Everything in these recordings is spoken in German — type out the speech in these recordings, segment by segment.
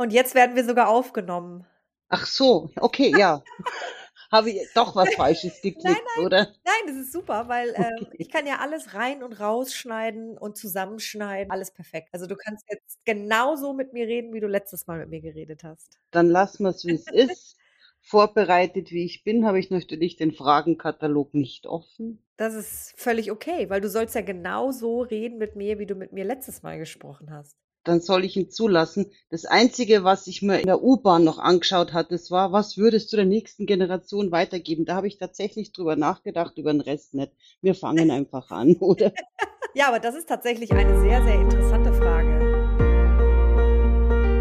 Und jetzt werden wir sogar aufgenommen. Ach so, okay, ja. Habe ich doch was Falsches geklickt, nein, nein, oder? Nein, das ist super, weil äh, okay. ich kann ja alles rein und rausschneiden und zusammenschneiden. Alles perfekt. Also du kannst jetzt genauso mit mir reden, wie du letztes Mal mit mir geredet hast. Dann lassen wir es, wie es ist. Vorbereitet, wie ich bin, habe ich natürlich den Fragenkatalog nicht offen. Das ist völlig okay, weil du sollst ja genauso reden mit mir, wie du mit mir letztes Mal gesprochen hast dann soll ich ihn zulassen. Das Einzige, was ich mir in der U-Bahn noch angeschaut hatte, das war, was würdest du der nächsten Generation weitergeben? Da habe ich tatsächlich drüber nachgedacht, über den Rest nicht. Wir fangen einfach an, oder? ja, aber das ist tatsächlich eine sehr, sehr interessante Frage.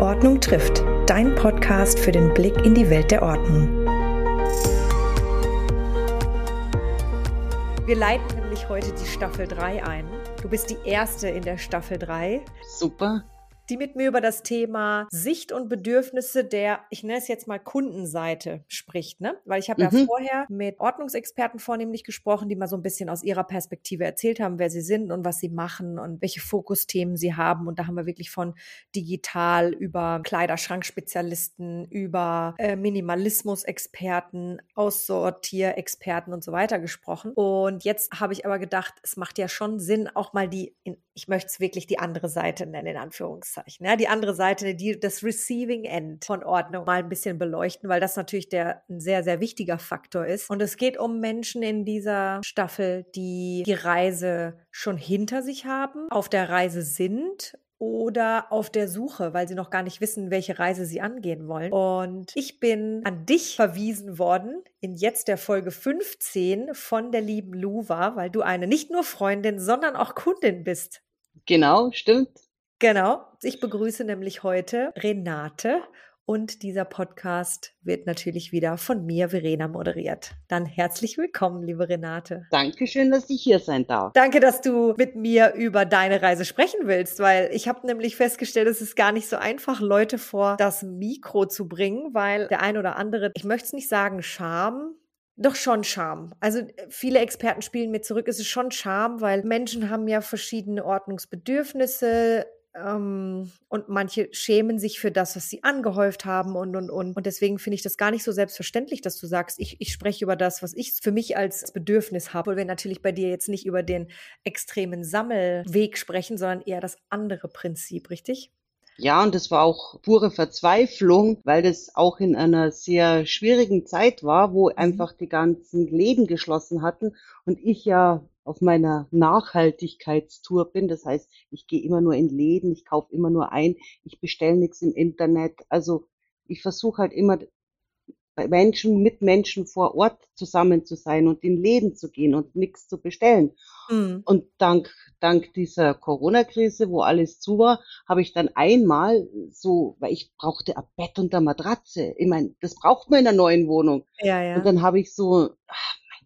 Ordnung trifft, dein Podcast für den Blick in die Welt der Ordnung. Wir leiten nämlich heute die Staffel 3 ein. Du bist die erste in der Staffel 3. Super die mit mir über das Thema Sicht und Bedürfnisse der, ich nenne es jetzt mal Kundenseite spricht, ne? Weil ich habe mhm. ja vorher mit Ordnungsexperten vornehmlich gesprochen, die mal so ein bisschen aus ihrer Perspektive erzählt haben, wer sie sind und was sie machen und welche Fokusthemen sie haben. Und da haben wir wirklich von digital über Kleiderschrankspezialisten, über äh, Minimalismus-Experten, Aussortierexperten und so weiter gesprochen. Und jetzt habe ich aber gedacht, es macht ja schon Sinn, auch mal die, in, ich möchte es wirklich die andere Seite nennen, in Anführungszeichen Anführungszeichen, ja, die andere Seite, die, das Receiving End von Ordnung mal ein bisschen beleuchten, weil das natürlich der ein sehr, sehr wichtiger Faktor ist. Und es geht um Menschen in dieser Staffel, die die Reise schon hinter sich haben, auf der Reise sind oder auf der Suche, weil sie noch gar nicht wissen, welche Reise sie angehen wollen. Und ich bin an dich verwiesen worden in jetzt der Folge 15 von der lieben Luva, weil du eine nicht nur Freundin, sondern auch Kundin bist. Genau, stimmt. Genau. Ich begrüße nämlich heute Renate und dieser Podcast wird natürlich wieder von mir, Verena, moderiert. Dann herzlich willkommen, liebe Renate. Dankeschön, dass ich hier sein darf. Danke, dass du mit mir über deine Reise sprechen willst, weil ich habe nämlich festgestellt, es ist gar nicht so einfach, Leute vor das Mikro zu bringen, weil der ein oder andere, ich möchte es nicht sagen, Scham, doch schon Charme. Also viele Experten spielen mir zurück, es ist schon Charme, weil Menschen haben ja verschiedene Ordnungsbedürfnisse, ähm, und manche schämen sich für das, was sie angehäuft haben und, und, und. Und deswegen finde ich das gar nicht so selbstverständlich, dass du sagst, ich, ich spreche über das, was ich für mich als Bedürfnis habe. Weil wir natürlich bei dir jetzt nicht über den extremen Sammelweg sprechen, sondern eher das andere Prinzip, richtig? Ja, und das war auch pure Verzweiflung, weil das auch in einer sehr schwierigen Zeit war, wo mhm. einfach die ganzen Läden geschlossen hatten und ich ja auf meiner Nachhaltigkeitstour bin. Das heißt, ich gehe immer nur in Läden, ich kaufe immer nur ein, ich bestelle nichts im Internet. Also ich versuche halt immer bei Menschen, mit Menschen vor Ort zusammen zu sein und in Läden zu gehen und nichts zu bestellen. Mhm. Und dank, dank dieser Corona-Krise, wo alles zu war, habe ich dann einmal so, weil ich brauchte ein Bett und eine Matratze. Ich meine, das braucht man in einer neuen Wohnung. Ja, ja. Und dann habe ich so,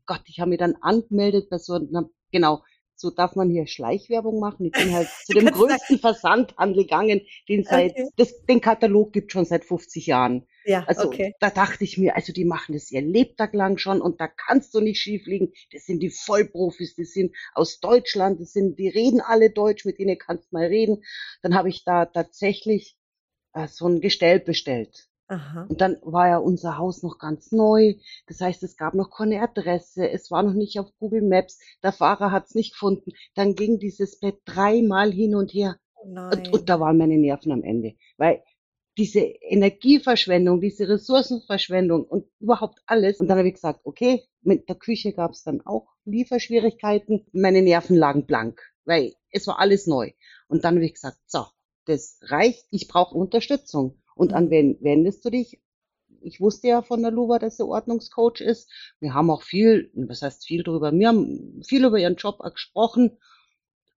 Gott, ich habe mich dann angemeldet bei so einer, genau, so darf man hier Schleichwerbung machen. Ich bin halt zu dem größten Versandhandel gegangen, den seit, okay. das, den Katalog gibt schon seit 50 Jahren. Ja, also okay. da dachte ich mir, also die machen das ihr Lebtag lang schon und da kannst du nicht schief liegen. Das sind die Vollprofis, die sind aus Deutschland, das sind, die reden alle Deutsch, mit denen kannst du mal reden. Dann habe ich da tatsächlich äh, so ein Gestell bestellt. Aha. Und dann war ja unser Haus noch ganz neu. Das heißt, es gab noch keine Adresse. Es war noch nicht auf Google Maps. Der Fahrer hat es nicht gefunden. Dann ging dieses Bett dreimal hin und her. Oh und, und da waren meine Nerven am Ende. Weil diese Energieverschwendung, diese Ressourcenverschwendung und überhaupt alles. Und dann habe ich gesagt, okay, mit der Küche gab es dann auch Lieferschwierigkeiten. Meine Nerven lagen blank, weil es war alles neu. Und dann habe ich gesagt, so, das reicht, ich brauche Unterstützung. Und an wen wendest du dich? Ich wusste ja von der Luva, dass sie Ordnungscoach ist. Wir haben auch viel, was heißt viel drüber, wir haben viel über ihren Job gesprochen.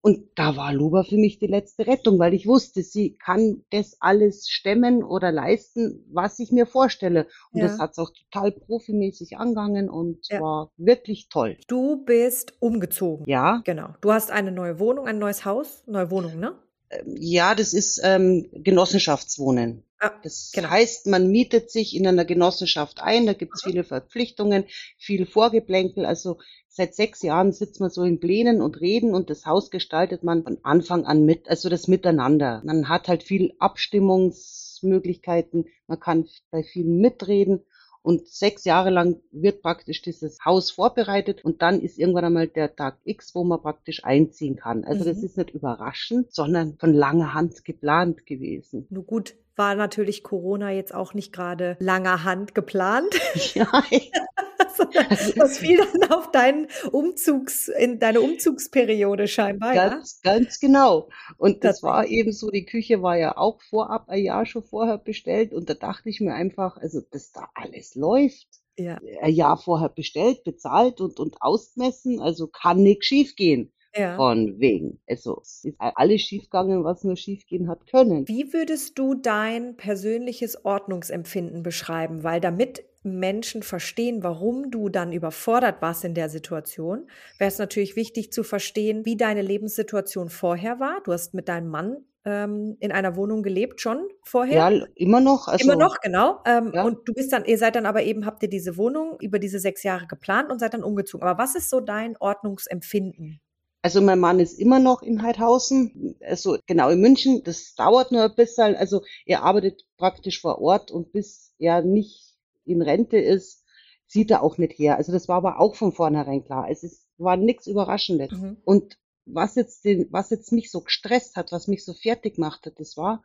Und da war Luba für mich die letzte Rettung, weil ich wusste, sie kann das alles stemmen oder leisten, was ich mir vorstelle. Und ja. das hat es auch total profimäßig angegangen und ja. war wirklich toll. Du bist umgezogen. Ja. Genau. Du hast eine neue Wohnung, ein neues Haus, neue Wohnung, ne? Ähm, ja, das ist ähm, Genossenschaftswohnen. Ah, das genau. heißt, man mietet sich in einer Genossenschaft ein, da gibt es viele Verpflichtungen, viel Vorgeplänkel. Also seit sechs Jahren sitzt man so in Plänen und reden und das Haus gestaltet man von Anfang an mit, also das Miteinander. Man hat halt viel Abstimmungs Einflussmöglichkeiten, man kann bei vielen mitreden und sechs Jahre lang wird praktisch dieses Haus vorbereitet und dann ist irgendwann einmal der Tag X, wo man praktisch einziehen kann. Also mhm. das ist nicht überraschend, sondern von langer Hand geplant gewesen. Nur gut, war natürlich Corona jetzt auch nicht gerade langer Hand geplant. Ja. Das fiel dann auf deinen Umzugs, in deine Umzugsperiode scheinbar. Ganz, ja? ganz genau. Und das, das war eben so, die Küche war ja auch vorab ein Jahr schon vorher bestellt und da dachte ich mir einfach, also dass da alles läuft. Ja. Ein Jahr vorher bestellt, bezahlt und, und ausmessen, also kann nichts schiefgehen. Ja. Von wegen. Also es ist alles schiefgegangen, was nur schiefgehen hat können. Wie würdest du dein persönliches Ordnungsempfinden beschreiben? Weil damit Menschen verstehen, warum du dann überfordert warst in der Situation, wäre es natürlich wichtig zu verstehen, wie deine Lebenssituation vorher war. Du hast mit deinem Mann ähm, in einer Wohnung gelebt schon vorher? Ja, immer noch. Also, immer noch, genau. Ähm, ja. Und du bist dann, ihr seid dann aber eben, habt ihr diese Wohnung über diese sechs Jahre geplant und seid dann umgezogen. Aber was ist so dein Ordnungsempfinden? Also mein Mann ist immer noch in Heidhausen, also genau in München. Das dauert nur ein bisschen. Also er arbeitet praktisch vor Ort und bis er nicht in Rente ist, sieht er auch nicht her. Also das war aber auch von vornherein klar. Es ist, war nichts Überraschendes. Mhm. Und was jetzt den, was jetzt mich so gestresst hat, was mich so fertig machte, das war,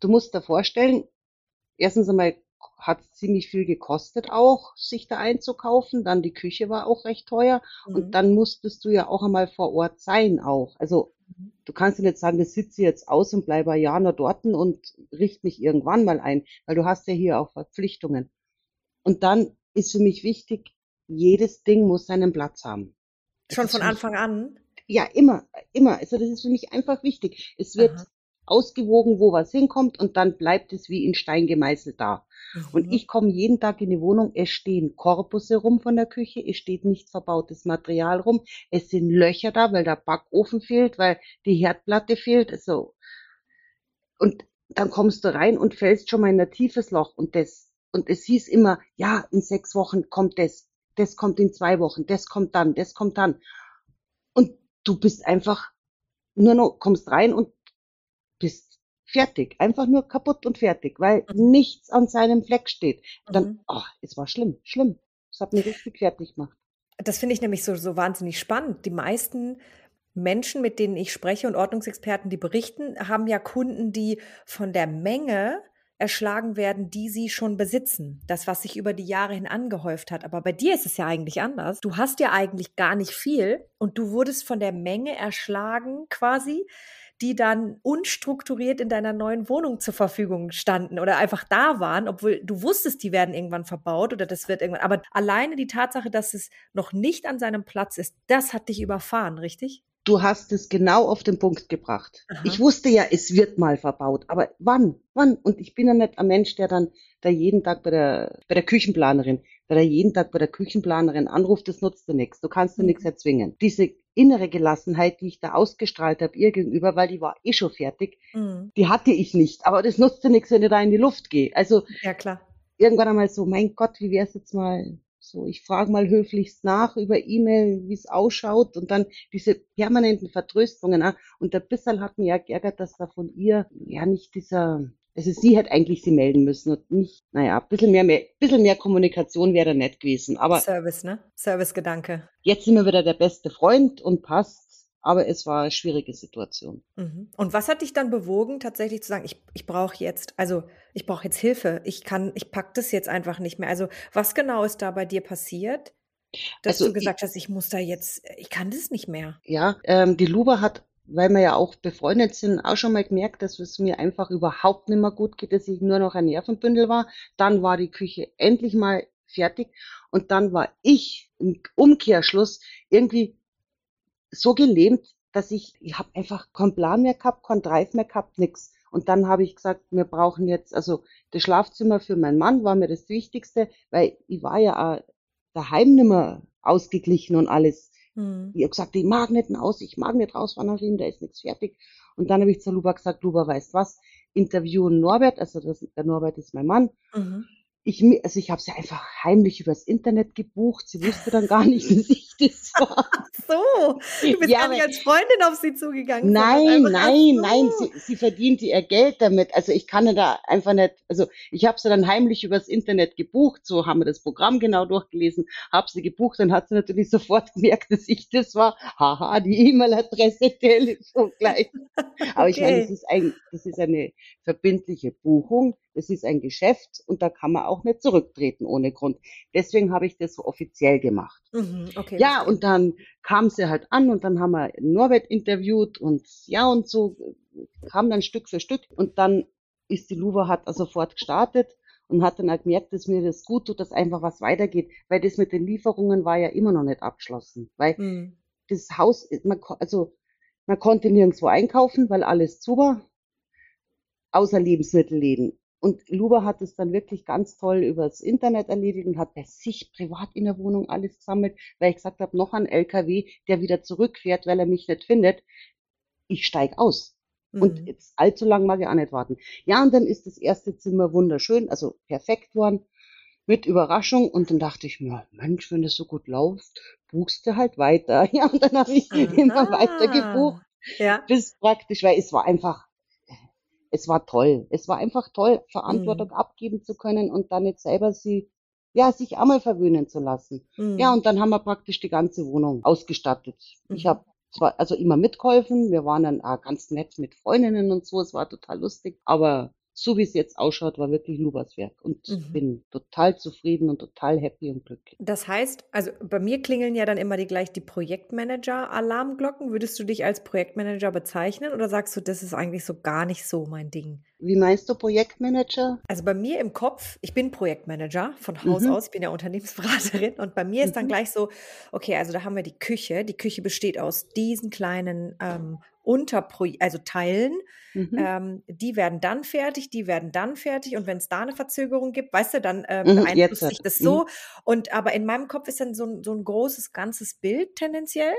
du musst dir vorstellen, erstens einmal hat ziemlich viel gekostet auch, sich da einzukaufen. Dann die Küche war auch recht teuer. Mhm. Und dann musstest du ja auch einmal vor Ort sein auch. Also mhm. du kannst dir nicht sagen, ich sitze jetzt aus und bleibe ein Jahr nur dort und richte mich irgendwann mal ein, weil du hast ja hier auch Verpflichtungen. Und dann ist für mich wichtig, jedes Ding muss seinen Platz haben. Schon von Anfang an? Ja, immer, immer. Also das ist für mich einfach wichtig. Es wird Aha ausgewogen, wo was hinkommt und dann bleibt es wie in Stein gemeißelt da. Mhm. Und ich komme jeden Tag in die Wohnung, es stehen Korpusse rum von der Küche, es steht nicht verbautes Material rum, es sind Löcher da, weil der Backofen fehlt, weil die Herdplatte fehlt, so. Und dann kommst du rein und fällst schon mal in ein tiefes Loch und das, und es hieß immer, ja, in sechs Wochen kommt das, das kommt in zwei Wochen, das kommt dann, das kommt dann. Und du bist einfach nur noch, kommst rein und bist fertig, einfach nur kaputt und fertig, weil mhm. nichts an seinem Fleck steht. Dann, mhm. oh, es war schlimm, schlimm. Es hat mich richtig fertig gemacht. Das finde ich nämlich so, so wahnsinnig spannend. Die meisten Menschen, mit denen ich spreche und Ordnungsexperten, die berichten, haben ja Kunden, die von der Menge erschlagen werden, die sie schon besitzen. Das, was sich über die Jahre hin angehäuft hat. Aber bei dir ist es ja eigentlich anders. Du hast ja eigentlich gar nicht viel und du wurdest von der Menge erschlagen quasi die dann unstrukturiert in deiner neuen Wohnung zur Verfügung standen oder einfach da waren, obwohl du wusstest, die werden irgendwann verbaut oder das wird irgendwann. Aber alleine die Tatsache, dass es noch nicht an seinem Platz ist, das hat dich überfahren, richtig? Du hast es genau auf den Punkt gebracht. Aha. Ich wusste ja, es wird mal verbaut, aber wann? Wann? Und ich bin ja nicht ein Mensch, der dann da jeden Tag bei der, bei der Küchenplanerin, der da jeden Tag bei der Küchenplanerin anruft, das nutzt dir nichts. Du kannst dir mhm. nichts erzwingen. Diese innere Gelassenheit, die ich da ausgestrahlt habe ihr gegenüber, weil die war eh schon fertig, mhm. die hatte ich nicht. Aber das nutzt dir nichts, wenn ich da in die Luft gehe. Also ja, klar. irgendwann einmal so, mein Gott, wie wär's jetzt mal so, ich frage mal höflichst nach über E-Mail, wie es ausschaut und dann diese permanenten Vertröstungen. Ah, und der Bissal hat mir ja geärgert, dass da von ihr ja nicht dieser, also sie hätte eigentlich sie melden müssen und nicht, naja, ein bisschen mehr, mehr, bisschen mehr Kommunikation wäre nett gewesen. Aber Service, ne? Service-Gedanke. Jetzt sind wir wieder der beste Freund und passt. Aber es war eine schwierige Situation. Mhm. Und was hat dich dann bewogen, tatsächlich zu sagen, ich, ich brauche jetzt, also ich brauche jetzt Hilfe, ich kann, ich pack das jetzt einfach nicht mehr. Also was genau ist da bei dir passiert, dass also du gesagt ich, hast, ich muss da jetzt, ich kann das nicht mehr? Ja, ähm, die Luba hat, weil wir ja auch befreundet sind, auch schon mal gemerkt, dass es mir einfach überhaupt nicht mehr gut geht, dass ich nur noch ein Nervenbündel war. Dann war die Küche endlich mal fertig und dann war ich im Umkehrschluss irgendwie so gelähmt, dass ich, ich habe einfach keinen Plan mehr gehabt, keinen Drive mehr gehabt, nix. Und dann habe ich gesagt, wir brauchen jetzt, also das Schlafzimmer für meinen Mann war mir das Wichtigste, weil ich war ja auch daheim nicht mehr ausgeglichen und alles. Hm. Ich habe gesagt, ich mag nicht aus, ich mag nicht raus, Vannerin, da ist nichts fertig. Und dann habe ich zu Luba gesagt, Luba, weißt was, interviewen Norbert, also das, der Norbert ist mein Mann, mhm. Ich, also ich habe sie einfach heimlich übers Internet gebucht. Sie wusste dann gar nicht, dass ich das war. Ach so, du bist ja, gar nicht als Freundin auf sie zugegangen. Nein, nein, so. nein, sie, sie verdiente ihr Geld damit. Also ich kann da einfach nicht, also ich habe sie dann heimlich übers Internet gebucht. So haben wir das Programm genau durchgelesen, habe sie gebucht, dann hat sie natürlich sofort gemerkt, dass ich das war. Haha, die E-Mail-Adresse, Telefon gleich. Aber okay. ich meine, das ist, ein, das ist eine verbindliche Buchung das ist ein Geschäft und da kann man auch nicht zurücktreten ohne Grund. Deswegen habe ich das so offiziell gemacht. Mhm, okay, ja, und dann kam sie halt an und dann haben wir Norbert interviewt und ja und so kam dann Stück für Stück und dann ist die Luva hat also sofort gestartet und hat dann halt gemerkt, dass mir das gut tut, dass einfach was weitergeht, weil das mit den Lieferungen war ja immer noch nicht abgeschlossen, weil mhm. das Haus, man, also man konnte nirgendwo einkaufen, weil alles zu war, außer Lebensmittelläden. Und Luba hat es dann wirklich ganz toll übers Internet erledigt und hat bei sich privat in der Wohnung alles gesammelt, weil ich gesagt habe, noch ein LKW, der wieder zurückfährt, weil er mich nicht findet. Ich steig aus. Mhm. Und jetzt allzu lang mag ich auch nicht warten. Ja, und dann ist das erste Zimmer wunderschön, also perfekt worden, mit Überraschung. Und dann dachte ich mir, Mensch, wenn das so gut läuft, buchst du halt weiter. Ja, und dann habe ich Aha. immer weiter gebucht. Ja. Bis praktisch, weil es war einfach es war toll. Es war einfach toll, Verantwortung mhm. abgeben zu können und dann jetzt selber sie, ja, sich einmal verwöhnen zu lassen. Mhm. Ja, und dann haben wir praktisch die ganze Wohnung ausgestattet. Mhm. Ich habe zwar also immer mitgeholfen, wir waren dann auch ganz nett mit Freundinnen und so, es war total lustig, aber so wie es jetzt ausschaut, war wirklich Lubas Werk und mhm. bin total zufrieden und total happy und glücklich. Das heißt, also bei mir klingeln ja dann immer die gleich die Projektmanager-Alarmglocken. Würdest du dich als Projektmanager bezeichnen oder sagst du, das ist eigentlich so gar nicht so mein Ding? Wie meinst du Projektmanager? Also bei mir im Kopf, ich bin Projektmanager von Haus mhm. aus, ich bin ja Unternehmensberaterin und bei mir ist dann mhm. gleich so, okay, also da haben wir die Küche. Die Küche besteht aus diesen kleinen ähm, Unterpro also Teilen. Mhm. Ähm, die werden dann fertig, die werden dann fertig und wenn es da eine Verzögerung gibt, weißt du, dann ähm, mhm, beeinflusst sich das so. Mhm. Und aber in meinem Kopf ist dann so, so ein großes ganzes Bild tendenziell.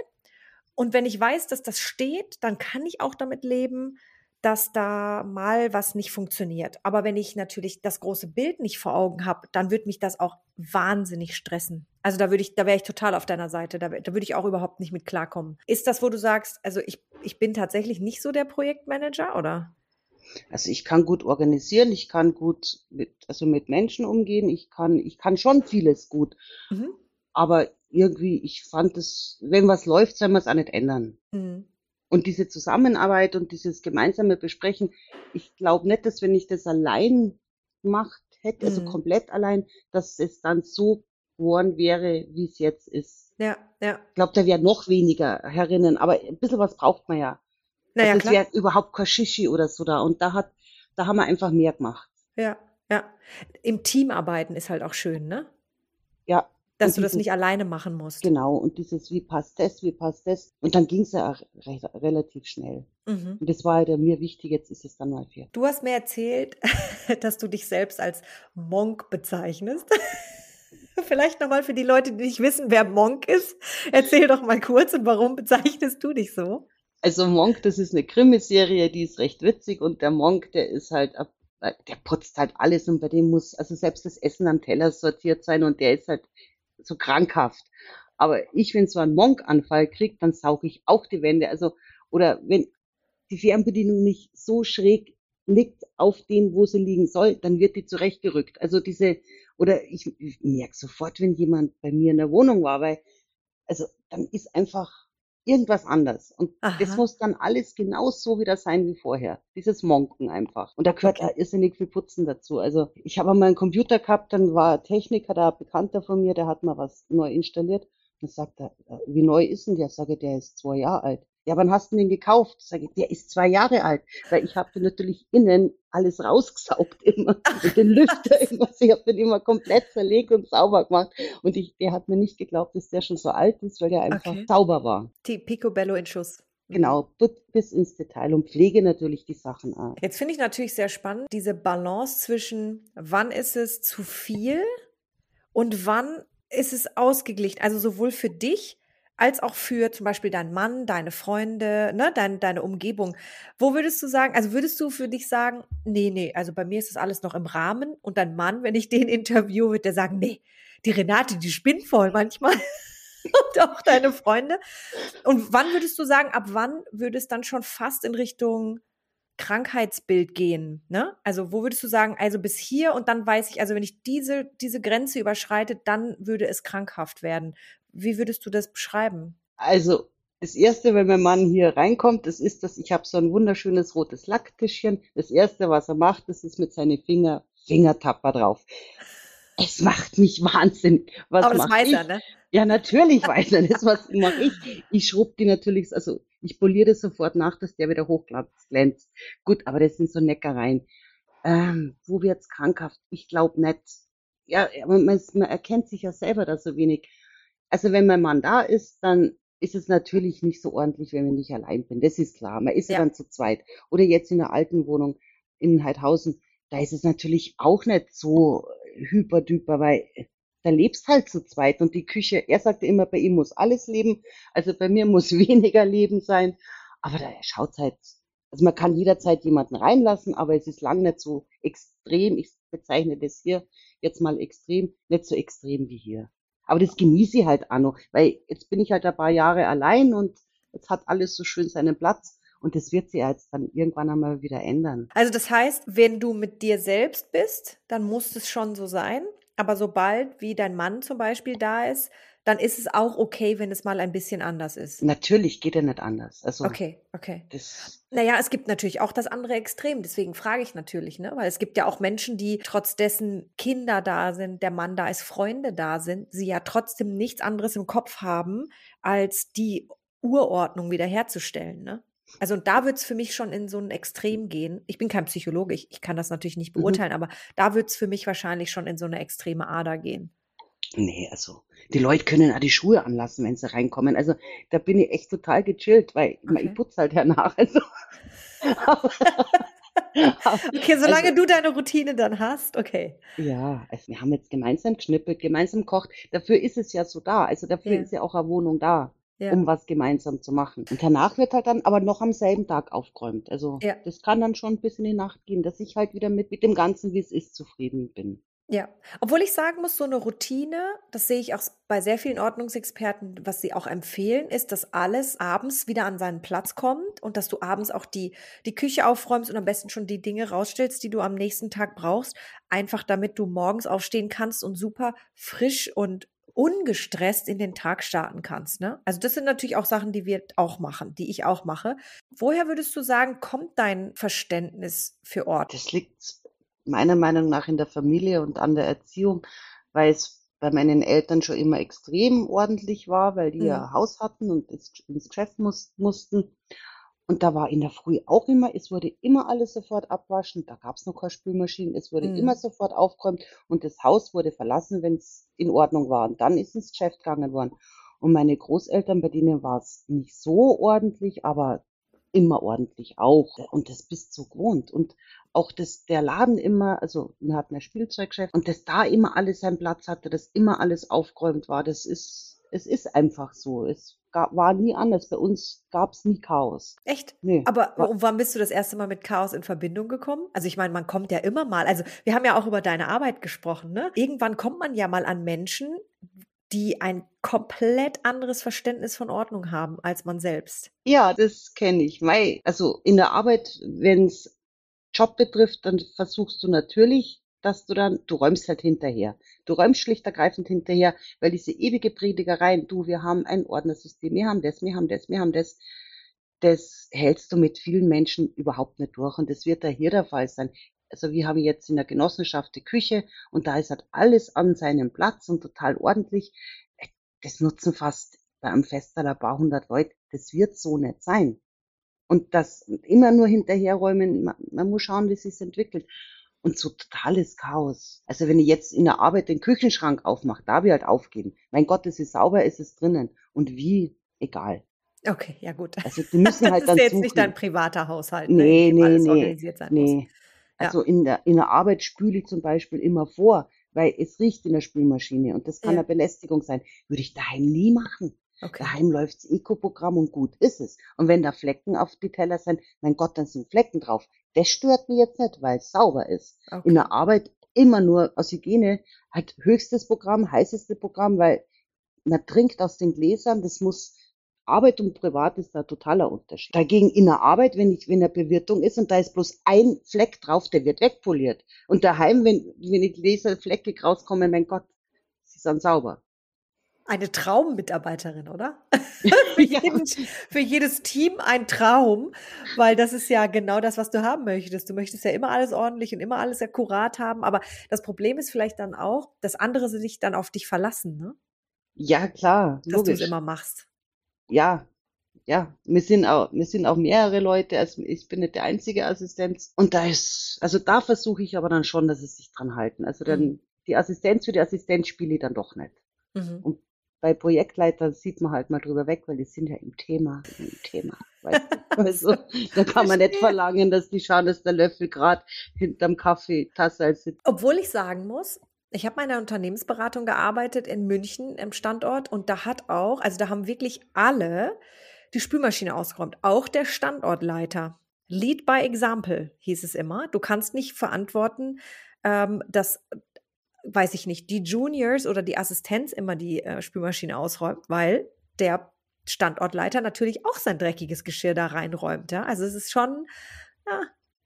Und wenn ich weiß, dass das steht, dann kann ich auch damit leben, dass da mal was nicht funktioniert. Aber wenn ich natürlich das große Bild nicht vor Augen habe, dann wird mich das auch wahnsinnig stressen. Also da würde ich, da wäre ich total auf deiner Seite. Da, da würde ich auch überhaupt nicht mit klarkommen. Ist das, wo du sagst, also ich, ich bin tatsächlich nicht so der Projektmanager, oder? Also ich kann gut organisieren, ich kann gut mit, also mit Menschen umgehen, ich kann, ich kann schon vieles gut. Mhm. Aber irgendwie, ich fand es, wenn was läuft, soll man es auch nicht ändern. Mhm. Und diese Zusammenarbeit und dieses gemeinsame Besprechen, ich glaube nicht, dass wenn ich das allein gemacht hätte, also mhm. also komplett allein, dass es dann so geworden wäre, wie es jetzt ist. Ja, ja. Ich glaube, da wäre noch weniger herinnen, aber ein bisschen was braucht man ja. Naja, also es wäre überhaupt kein Shishi oder so da. Und da hat, da haben wir einfach mehr gemacht. Ja, ja. Im Team arbeiten ist halt auch schön, ne? Ja, dass du das nicht alleine machen musst. Genau, und dieses, wie passt das, wie passt das? Und dann ging es ja recht, relativ schnell. Mhm. Und das war ja mir wichtig, jetzt ist es dann mal fertig. Du hast mir erzählt, dass du dich selbst als Monk bezeichnest. Vielleicht nochmal für die Leute, die nicht wissen, wer Monk ist. Erzähl doch mal kurz und warum bezeichnest du dich so? Also Monk, das ist eine Krimiserie, die ist recht witzig und der Monk, der ist halt der putzt halt alles und bei dem muss also selbst das Essen am Teller sortiert sein und der ist halt so krankhaft. Aber ich, wenn so einen Monk-Anfall kriege, dann sauge ich auch die Wände. Also, oder wenn die Fernbedienung nicht so schräg liegt auf dem, wo sie liegen soll, dann wird die zurechtgerückt. Also diese, oder ich, ich merke sofort, wenn jemand bei mir in der Wohnung war, weil, also dann ist einfach irgendwas anders. Und Aha. das muss dann alles genau so wieder sein wie vorher. Dieses Monken einfach. Und da gehört okay. irrsinnig viel Putzen dazu. Also ich habe mal einen Computer gehabt, dann war ein Techniker da, Bekannter von mir, der hat mal was neu installiert. Dann sagt er, äh, wie neu ist denn der? Sage, der ist zwei Jahre alt. Ja, wann hast du den gekauft? Sag ich, der ist zwei Jahre alt, weil ich habe natürlich innen alles rausgesaugt immer und den Lüfter immer. Ich habe den immer komplett zerlegt und sauber gemacht. Und ich, der hat mir nicht geglaubt, dass der schon so alt ist, weil der einfach okay. sauber war. Die Picobello in Schuss. Genau, bis ins Detail und pflege natürlich die Sachen an. Jetzt finde ich natürlich sehr spannend, diese Balance zwischen, wann ist es zu viel und wann ist es ausgeglichen. Also sowohl für dich als auch für zum Beispiel deinen Mann, deine Freunde, ne, dein, deine Umgebung. Wo würdest du sagen, also würdest du für dich sagen, nee, nee, also bei mir ist das alles noch im Rahmen und dein Mann, wenn ich den interview, wird der sagen, nee, die Renate, die spinnt voll manchmal. und auch deine Freunde. Und wann würdest du sagen, ab wann würde es dann schon fast in Richtung Krankheitsbild gehen, ne? Also, wo würdest du sagen, also bis hier und dann weiß ich, also wenn ich diese, diese Grenze überschreite, dann würde es krankhaft werden. Wie würdest du das beschreiben? Also, das erste, wenn mein Mann hier reinkommt, das ist, dass ich habe so ein wunderschönes rotes Lacktischchen. Das erste, was er macht, das ist mit seinen Finger Fingertapper drauf. Es macht mich wahnsinnig. Was Aber das weiß ich? er, ne? Ja, natürlich weiß er das. Was mache ich? Ich schrub die natürlich, also ich poliere das sofort nach, dass der wieder hochglänzt. Gut, aber das sind so Neckereien. Ähm, wo wird's krankhaft? Ich glaube nicht. Ja, man, man erkennt sich ja selber da so wenig. Also wenn mein Mann da ist, dann ist es natürlich nicht so ordentlich, wenn ich allein bin. Das ist klar. Man ist ja. dann zu zweit. Oder jetzt in der alten Wohnung in Heidhausen, da ist es natürlich auch nicht so hyperduper, weil da lebst halt zu zweit und die Küche, er sagte immer, bei ihm muss alles leben, also bei mir muss weniger Leben sein, aber da schaut's halt, also man kann jederzeit jemanden reinlassen, aber es ist lang nicht so extrem, ich bezeichne das hier jetzt mal extrem, nicht so extrem wie hier. Aber das genieße ich halt auch noch, weil jetzt bin ich halt ein paar Jahre allein und jetzt hat alles so schön seinen Platz. Und das wird sich jetzt dann irgendwann einmal wieder ändern. Also das heißt, wenn du mit dir selbst bist, dann muss es schon so sein. Aber sobald wie dein Mann zum Beispiel da ist, dann ist es auch okay, wenn es mal ein bisschen anders ist. Natürlich geht er nicht anders. Also okay, okay. Das naja, es gibt natürlich auch das andere Extrem. Deswegen frage ich natürlich, ne? Weil es gibt ja auch Menschen, die trotz dessen Kinder da sind, der Mann da ist, Freunde da sind, sie ja trotzdem nichts anderes im Kopf haben, als die Urordnung wiederherzustellen, ne? Also und da wird es für mich schon in so ein Extrem gehen. Ich bin kein Psychologe, ich, ich kann das natürlich nicht mhm. beurteilen, mhm. aber da wird es für mich wahrscheinlich schon in so eine extreme Ader gehen. Nee, also die Leute können auch die Schuhe anlassen, wenn sie reinkommen. Also da bin ich echt total gechillt, weil okay. ich putze halt hernach. Also, okay, solange also, du deine Routine dann hast, okay. Ja, also wir haben jetzt gemeinsam geschnippelt, gemeinsam kocht. Dafür ist es ja so da. Also dafür ja. ist ja auch eine Wohnung da ja. um was gemeinsam zu machen. Und danach wird halt dann aber noch am selben Tag aufgeräumt. Also ja. das kann dann schon bis in die Nacht gehen, dass ich halt wieder mit, mit dem Ganzen, wie es ist, zufrieden bin. Ja, obwohl ich sagen muss, so eine Routine, das sehe ich auch bei sehr vielen Ordnungsexperten, was sie auch empfehlen, ist, dass alles abends wieder an seinen Platz kommt und dass du abends auch die, die Küche aufräumst und am besten schon die Dinge rausstellst, die du am nächsten Tag brauchst, einfach damit du morgens aufstehen kannst und super frisch und ungestresst in den Tag starten kannst. Ne? Also das sind natürlich auch Sachen, die wir auch machen, die ich auch mache. Woher würdest du sagen, kommt dein Verständnis für Ort? Das liegt meiner Meinung nach in der Familie und an der Erziehung, weil es bei meinen Eltern schon immer extrem ordentlich war, weil die ja, ja Haus hatten und ins Geschäft muss, mussten. Und da war in der Früh auch immer, es wurde immer alles sofort abwaschen, da gab es noch keine Spülmaschinen, es wurde mhm. immer sofort aufgeräumt und das Haus wurde verlassen, wenn es in Ordnung war. Und dann ist ins Geschäft gegangen worden. Und meine Großeltern, bei denen war es nicht so ordentlich, aber immer ordentlich auch. Und das bist so gewohnt. Und auch das, der Laden immer, also wir hatten ein Spielzeuggeschäft und dass da immer alles seinen Platz hatte, dass immer alles aufgeräumt war, das ist, es ist einfach so. Es gab, war nie anders. Bei uns gab es nie Chaos. Echt? Nee. Aber wann bist du das erste Mal mit Chaos in Verbindung gekommen? Also ich meine, man kommt ja immer mal. Also wir haben ja auch über deine Arbeit gesprochen. Ne? Irgendwann kommt man ja mal an Menschen, die ein komplett anderes Verständnis von Ordnung haben als man selbst. Ja, das kenne ich. Also in der Arbeit, wenn es Job betrifft, dann versuchst du natürlich dass du dann, du räumst halt hinterher. Du räumst schlicht ergreifend hinterher, weil diese ewige Predigereien, du, wir haben ein Ordnersystem, wir haben das, wir haben das, wir haben das, das hältst du mit vielen Menschen überhaupt nicht durch und das wird da hier der Fall sein. Also wir haben jetzt in der Genossenschaft die Küche und da ist halt alles an seinem Platz und total ordentlich. Das nutzen fast bei einem Fest ein paar hundert Leute. Das wird so nicht sein. Und das immer nur hinterherräumen, man, man muss schauen, wie es sich entwickelt und so totales Chaos. Also wenn ich jetzt in der Arbeit den Küchenschrank aufmache, da wir halt aufgehen. Mein Gott, es ist sauber, es ist drinnen. Und wie, egal. Okay, ja gut. Also die müssen halt das dann ist jetzt suchen. nicht dein privater Haushalt, ne, nee, nee, alles nee, organisiert sein nee. muss. Ja. Also in der, in der Arbeit spüle ich zum Beispiel immer vor, weil es riecht in der Spülmaschine und das kann Ja. eine Belästigung sein. Würde ich daheim nie machen. Okay. Daheim läuft's Eco-Programm und gut ist es. Und wenn da Flecken auf die Teller sind, mein Gott, dann sind Flecken drauf. Das stört mich jetzt nicht, weil es sauber ist. Okay. In der Arbeit immer nur aus Hygiene, halt höchstes Programm, heißeste Programm, weil man trinkt aus den Gläsern, das muss Arbeit und Privat ist da totaler Unterschied. Dagegen in der Arbeit, wenn ich, wenn eine Bewirtung ist und da ist bloß ein Fleck drauf, der wird wegpoliert. Und daheim, wenn, wenn die Gläser fleckig rauskommen, mein Gott, sie sind sauber. Eine Traummitarbeiterin, oder? für, ja. jeden, für, jedes Team ein Traum, weil das ist ja genau das, was du haben möchtest. Du möchtest ja immer alles ordentlich und immer alles akkurat haben. Aber das Problem ist vielleicht dann auch, dass andere sich dann auf dich verlassen, ne? Ja, klar. Dass du es immer machst. Ja, ja, wir sind auch, wir sind auch mehrere Leute, also ich bin nicht der einzige Assistenz. Und da ist, also da versuche ich aber dann schon, dass es sich dran halten. Also dann, mhm. die Assistenz für die Assistenz spiele ich dann doch nicht. Mhm. Und bei Projektleitern sieht man halt mal drüber weg, weil die sind ja im Thema, im Thema. Weißt du? Also, da kann man nicht verlangen, dass die schauen, dass der Löffel gerade hinterm Kaffeetasse sitzt. Obwohl ich sagen muss, ich habe meine Unternehmensberatung gearbeitet in München im Standort und da hat auch, also da haben wirklich alle die Spülmaschine ausgeräumt, auch der Standortleiter. Lead by Example hieß es immer. Du kannst nicht verantworten, ähm, dass weiß ich nicht, die Juniors oder die Assistenz immer die äh, Spülmaschine ausräumt, weil der Standortleiter natürlich auch sein dreckiges Geschirr da reinräumt. Ja? Also es ist schon, ja,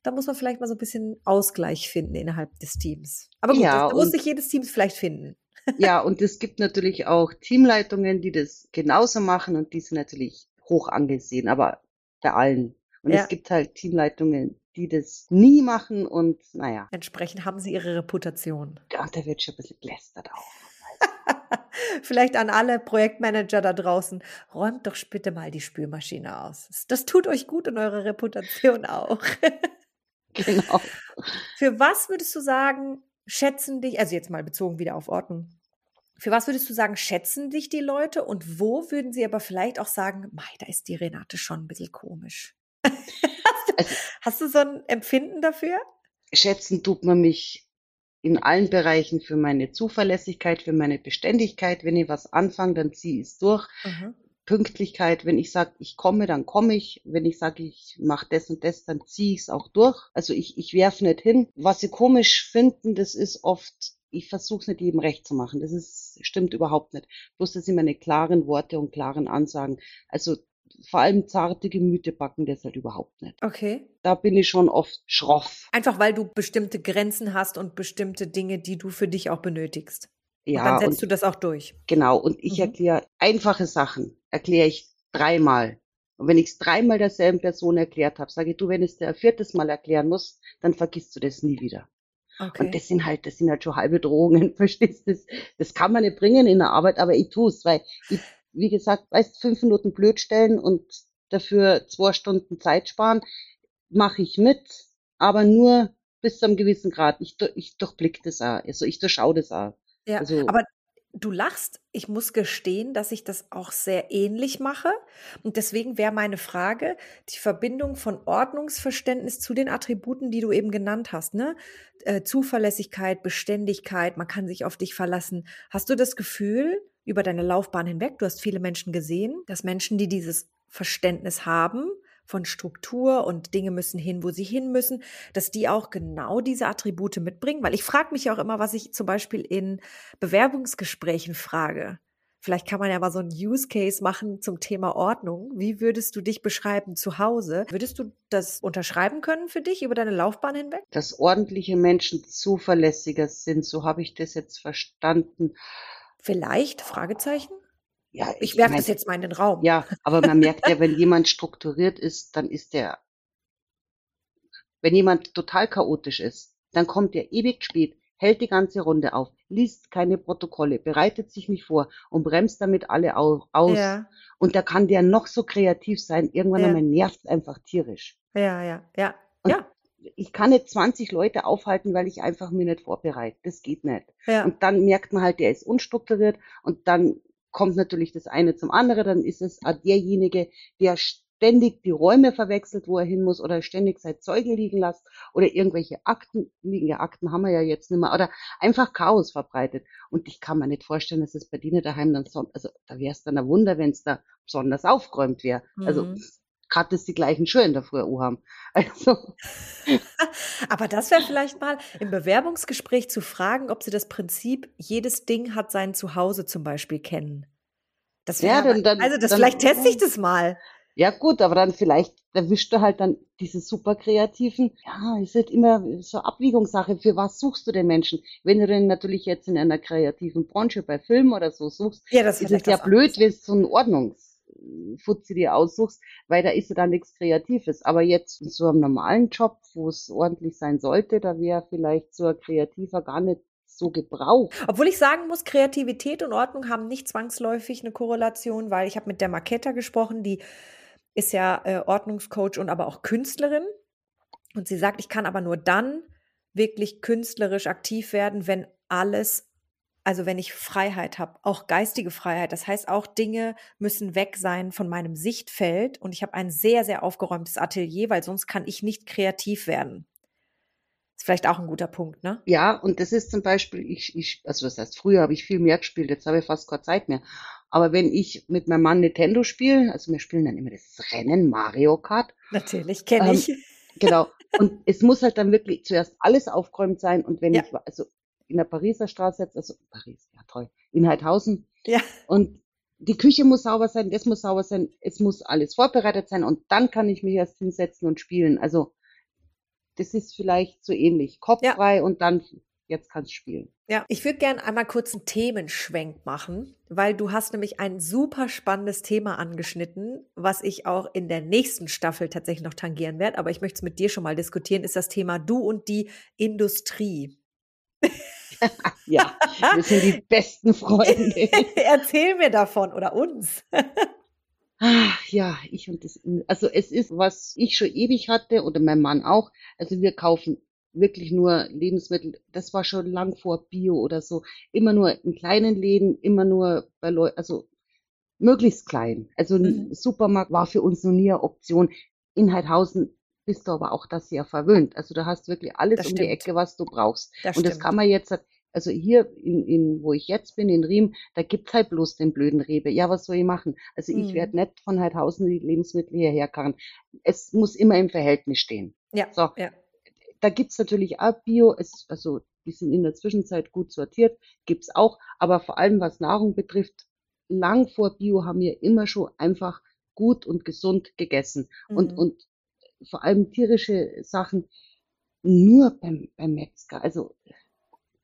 da muss man vielleicht mal so ein bisschen Ausgleich finden innerhalb des Teams. Aber gut, ja, das, da muss sich jedes Team vielleicht finden. Ja, und es gibt natürlich auch Teamleitungen, die das genauso machen und die sind natürlich hoch angesehen, aber bei allen. Und ja. es gibt halt Teamleitungen, die das nie machen und naja. Entsprechend haben sie ihre Reputation. Ja, da wird schon ein bisschen gelästert auch. Vielleicht an alle Projektmanager da draußen, räumt doch bitte mal die Spülmaschine aus. Das tut euch gut und eure Reputation auch. genau. Für was würdest du sagen, schätzen dich, also jetzt mal bezogen wieder auf Ordnung, für was würdest du sagen, schätzen dich die Leute und wo würden sie aber vielleicht auch sagen, mei, da ist die Renate schon ein bisschen komisch? Also, Hast du so ein Empfinden dafür? Schätzen tut man mich in allen Bereichen für meine Zuverlässigkeit, für meine Beständigkeit. Wenn ich was anfange, dann ziehe ich es durch. Mhm. Pünktlichkeit, wenn ich sage, ich komme, dann komme ich. Wenn ich sage, ich mache das und das, dann ziehe ich es auch durch. Also ich, ich werfe nicht hin. Was sie komisch finden, das ist oft, ich versuche es nicht jedem recht zu machen. Das ist, stimmt überhaupt nicht. Bloß das sind meine klaren Worte und klaren Ansagen. Also vor allem zarte Gemüte backen das halt überhaupt nicht. Okay. Da bin ich schon oft schroff. Einfach weil du bestimmte Grenzen hast und bestimmte Dinge, die du für dich auch benötigst. Ja. Und dann setzt und, du das auch durch. Genau. Und ich mhm. erkläre einfache Sachen, erkläre ich dreimal. Und wenn ich es dreimal derselben Person erklärt habe, sage ich, du, wenn es dir ein viertes Mal erklären musst, dann vergisst du das nie wieder. Okay. Und das sind halt, das sind halt schon halbe Drohungen, verstehst du? Das, das kann man nicht bringen in der Arbeit, aber ich tue es, weil ich wie gesagt, weißt, fünf Minuten blöd stellen und dafür zwei Stunden Zeit sparen, mache ich mit, aber nur bis zu einem gewissen Grad. Ich, ich durchblick das auch, also ich durchschaue das auch. Ja, also, aber du lachst. Ich muss gestehen, dass ich das auch sehr ähnlich mache. Und deswegen wäre meine Frage, die Verbindung von Ordnungsverständnis zu den Attributen, die du eben genannt hast, ne? Äh, Zuverlässigkeit, Beständigkeit, man kann sich auf dich verlassen. Hast du das Gefühl, über deine Laufbahn hinweg, du hast viele Menschen gesehen, dass Menschen, die dieses Verständnis haben von Struktur und Dinge müssen hin, wo sie hin müssen, dass die auch genau diese Attribute mitbringen. Weil ich frage mich auch immer, was ich zum Beispiel in Bewerbungsgesprächen frage. Vielleicht kann man ja mal so einen Use Case machen zum Thema Ordnung. Wie würdest du dich beschreiben zu Hause? Würdest du das unterschreiben können für dich über deine Laufbahn hinweg? Dass ordentliche Menschen zuverlässiger sind, so habe ich das jetzt verstanden. Vielleicht? Fragezeichen? Ja, ich, ich werfe das jetzt mal in den Raum. Ja, aber man merkt ja, wenn jemand strukturiert ist, dann ist der, wenn jemand total chaotisch ist, dann kommt er ewig spät, hält die ganze Runde auf, liest keine Protokolle, bereitet sich nicht vor und bremst damit alle aus. Ja. Und da kann der noch so kreativ sein, irgendwann ja. einmal nervt einfach tierisch. Ja, ja, ja. Und ja ich kann nicht 20 Leute aufhalten, weil ich einfach mir nicht vorbereite. Das geht nicht. Ja. Und dann merkt man halt, der ist unstrukturiert und dann kommt natürlich das eine zum anderen, dann ist es derjenige, der ständig die Räume verwechselt, wo er hin muss, oder ständig sein Zeugen liegen lasst, oder irgendwelche Akten liegen, ja, Akten haben wir ja jetzt nicht mehr, oder einfach Chaos verbreitet. Und ich kann mir nicht vorstellen, dass es bei denen daheim dann so, also da wäre es dann ein Wunder, wenn es da besonders aufgeräumt wäre. Also mhm. Also dass die gleichen Schuhe in der Früh haben. Also. Aber das wäre vielleicht mal im Bewerbungsgespräch zu fragen, ob sie das Prinzip, jedes Ding hat sein Zuhause zum Beispiel kennen. Das wäre, ja, dann, dann, also das dann, vielleicht teste ich das mal. Ja gut, aber dann vielleicht erwischt du halt dann diese super kreativen. Ja, es ist immer so Abwiegungssache. Für was suchst du den Menschen? Wenn du den natürlich jetzt in einer kreativen Branche bei Film oder so suchst, ja, das ist es ja blöd, wenn es so ein Ordnungsfutzi dir aussuchst, weil da ist ja dann nichts Kreatives. Aber jetzt in so einem normalen Job, wo es ordentlich sein sollte, da wäre vielleicht so ein Kreativer gar nicht so gebraucht. Obwohl ich sagen muss, Kreativität und Ordnung haben nicht zwangsläufig eine Korrelation, weil ich habe mit der Maketa gesprochen, die ist ja äh, Ordnungscoach und aber auch Künstlerin. Und sie sagt, ich kann aber nur dann wirklich künstlerisch aktiv werden, wenn alles, also wenn ich Freiheit habe, auch geistige Freiheit. Das heißt, auch Dinge müssen weg sein von meinem Sichtfeld. Und ich habe ein sehr, sehr aufgeräumtes Atelier, weil sonst kann ich nicht kreativ werden. Ist vielleicht auch ein guter Punkt, ne? Ja, und das ist zum Beispiel, ich, ich also das heißt, früher habe ich viel mehr gespielt, jetzt habe ich fast keine Zeit mehr. Aber wenn ich mit meinem Mann Nintendo spiele, also wir spielen dann immer das Rennen Mario Kart. Natürlich, kenne ich. Ähm, genau. Und es muss halt dann wirklich zuerst alles aufgeräumt sein. Und wenn ja. ich, also in der Pariser Straße jetzt, also Paris, ja toll, in Heidhausen. Ja. Und die Küche muss sauber sein, das muss sauber sein, es muss alles vorbereitet sein und dann kann ich mich erst hinsetzen und spielen. Also das ist vielleicht so ähnlich. Kopf ja. frei und dann jetzt kannst du spielen. Ja, ich würde gerne einmal kurz einen Themenschwenk machen, weil du hast nämlich ein super spannendes Thema angeschnitten, was ich auch in der nächsten Staffel tatsächlich noch tangieren werde, aber ich möchte es mit dir schon mal diskutieren, ist das Thema du und die Industrie. ja, wir sind die besten Freunde. Erzähl mir davon oder uns. Ach, ja, ich und das, also es ist, was ich schon ewig hatte oder mein Mann auch. Also wir kaufen wirklich nur Lebensmittel, das war schon lang vor Bio oder so, immer nur in kleinen Läden, immer nur bei Leuten, also möglichst klein. Also ein mhm. Supermarkt war für uns noch nie eine Option. In Heidhausen bist du aber auch das sehr verwöhnt. Also du hast wirklich alles das um stimmt. die Ecke, was du brauchst. Das Und stimmt. das kann man jetzt, also hier, in, in, wo ich jetzt bin, in Riem, da gibt's halt bloß den blöden Rebe. Ja, was soll ich machen? Also mhm. ich werde nicht von Heidhausen die Lebensmittel hierher karren. Es muss immer im Verhältnis stehen. Ja, so. ja da gibt's natürlich auch Bio, es, also die sind in der Zwischenzeit gut sortiert, gibt's auch, aber vor allem was Nahrung betrifft, lang vor Bio haben wir immer schon einfach gut und gesund gegessen. Mhm. Und, und vor allem tierische Sachen nur beim, beim Metzger. Also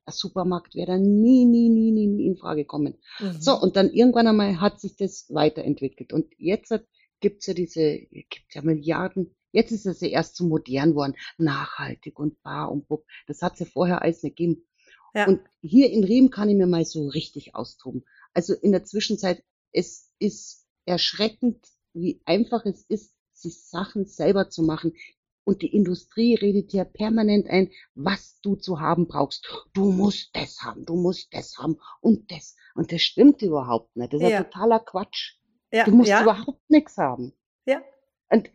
ein Supermarkt wäre da nie, nie, nie, nie, nie in Frage kommen. Mhm. So, und dann irgendwann einmal hat sich das weiterentwickelt. Und jetzt gibt's ja diese, gibt ja Milliarden Jetzt ist es ja erst so modern worden, nachhaltig und bar und buck. Das hat es ja vorher alles nicht gegeben. Ja. Und hier in Riem kann ich mir mal so richtig austoben. Also in der Zwischenzeit, es ist erschreckend, wie einfach es ist, sich Sachen selber zu machen. Und die Industrie redet dir permanent ein, was du zu haben brauchst. Du musst das haben, du musst das haben und das. Und das stimmt überhaupt nicht. Das ist ja, ja totaler Quatsch. Ja, du musst ja. überhaupt nichts haben. Ja. Und